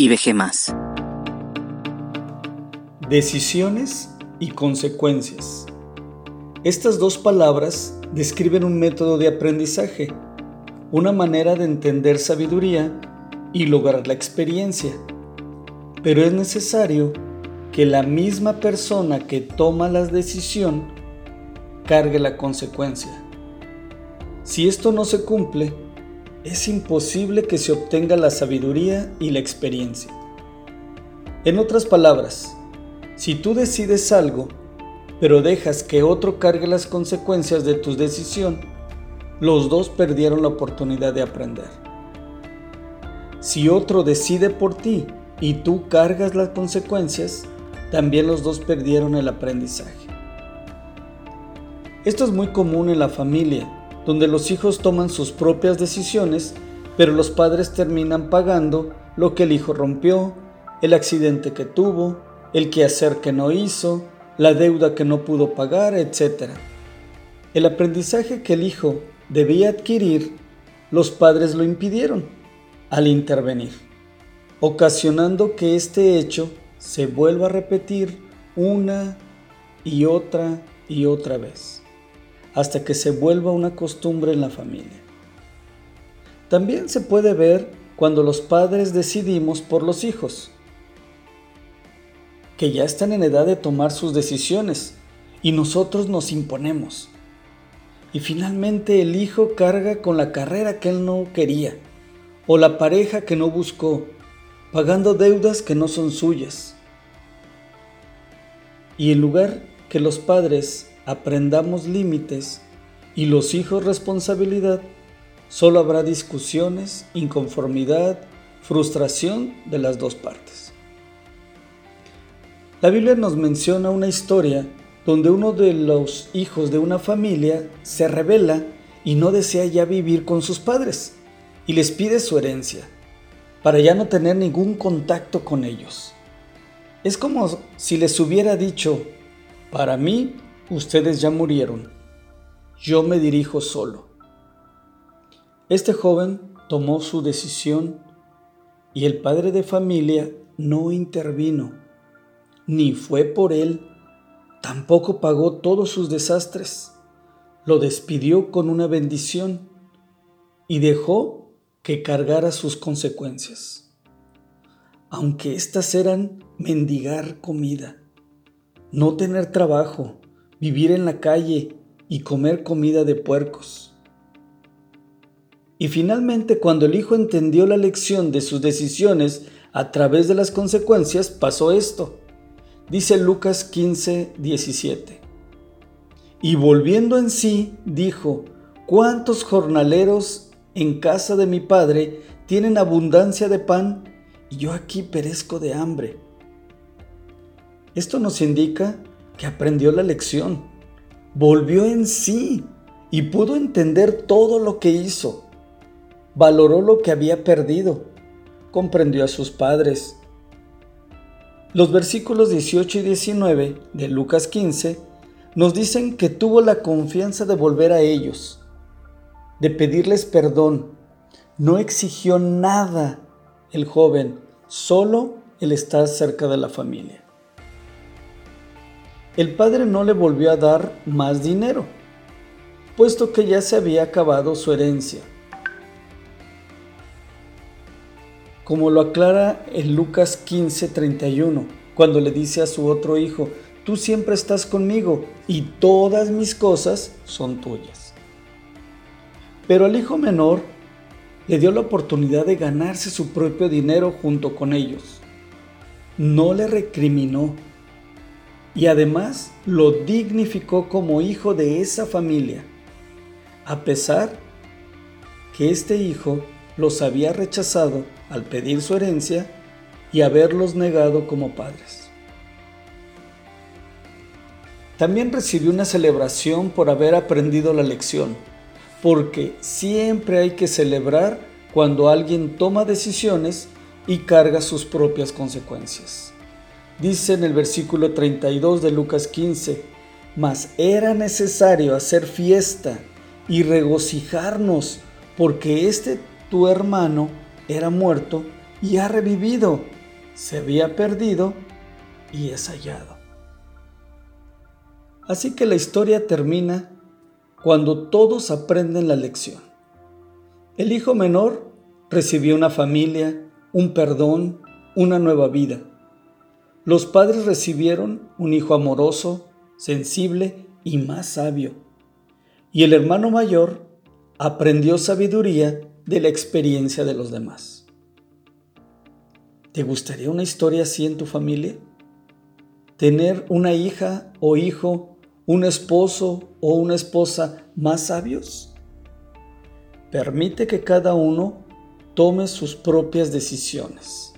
IBG más. Decisiones y consecuencias. Estas dos palabras describen un método de aprendizaje, una manera de entender sabiduría y lograr la experiencia. Pero es necesario que la misma persona que toma la decisión cargue la consecuencia. Si esto no se cumple, es imposible que se obtenga la sabiduría y la experiencia. En otras palabras, si tú decides algo, pero dejas que otro cargue las consecuencias de tu decisión, los dos perdieron la oportunidad de aprender. Si otro decide por ti y tú cargas las consecuencias, también los dos perdieron el aprendizaje. Esto es muy común en la familia donde los hijos toman sus propias decisiones, pero los padres terminan pagando lo que el hijo rompió, el accidente que tuvo, el quehacer que no hizo, la deuda que no pudo pagar, etc. El aprendizaje que el hijo debía adquirir, los padres lo impidieron al intervenir, ocasionando que este hecho se vuelva a repetir una y otra y otra vez hasta que se vuelva una costumbre en la familia. También se puede ver cuando los padres decidimos por los hijos, que ya están en edad de tomar sus decisiones y nosotros nos imponemos. Y finalmente el hijo carga con la carrera que él no quería o la pareja que no buscó, pagando deudas que no son suyas. Y en lugar que los padres aprendamos límites y los hijos responsabilidad, solo habrá discusiones, inconformidad, frustración de las dos partes. La Biblia nos menciona una historia donde uno de los hijos de una familia se revela y no desea ya vivir con sus padres y les pide su herencia para ya no tener ningún contacto con ellos. Es como si les hubiera dicho, para mí Ustedes ya murieron. Yo me dirijo solo. Este joven tomó su decisión y el padre de familia no intervino, ni fue por él, tampoco pagó todos sus desastres. Lo despidió con una bendición y dejó que cargara sus consecuencias. Aunque éstas eran mendigar comida, no tener trabajo, vivir en la calle y comer comida de puercos. Y finalmente, cuando el hijo entendió la lección de sus decisiones a través de las consecuencias, pasó esto. Dice Lucas 15, 17. Y volviendo en sí, dijo, ¿cuántos jornaleros en casa de mi padre tienen abundancia de pan y yo aquí perezco de hambre? Esto nos indica que aprendió la lección, volvió en sí y pudo entender todo lo que hizo. Valoró lo que había perdido, comprendió a sus padres. Los versículos 18 y 19 de Lucas 15 nos dicen que tuvo la confianza de volver a ellos, de pedirles perdón. No exigió nada el joven, solo el estar cerca de la familia el padre no le volvió a dar más dinero, puesto que ya se había acabado su herencia. Como lo aclara en Lucas 15:31, cuando le dice a su otro hijo, tú siempre estás conmigo y todas mis cosas son tuyas. Pero al hijo menor le dio la oportunidad de ganarse su propio dinero junto con ellos. No le recriminó y además lo dignificó como hijo de esa familia, a pesar que este hijo los había rechazado al pedir su herencia y haberlos negado como padres. También recibió una celebración por haber aprendido la lección, porque siempre hay que celebrar cuando alguien toma decisiones y carga sus propias consecuencias. Dice en el versículo 32 de Lucas 15, mas era necesario hacer fiesta y regocijarnos porque este tu hermano era muerto y ha revivido. Se había perdido y es hallado. Así que la historia termina cuando todos aprenden la lección. El hijo menor recibió una familia, un perdón, una nueva vida. Los padres recibieron un hijo amoroso, sensible y más sabio. Y el hermano mayor aprendió sabiduría de la experiencia de los demás. ¿Te gustaría una historia así en tu familia? ¿Tener una hija o hijo, un esposo o una esposa más sabios? Permite que cada uno tome sus propias decisiones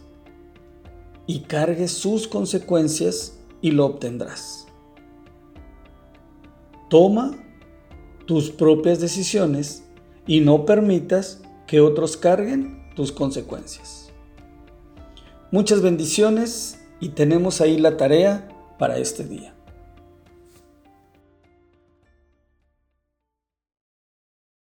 y cargue sus consecuencias y lo obtendrás. Toma tus propias decisiones y no permitas que otros carguen tus consecuencias. Muchas bendiciones y tenemos ahí la tarea para este día.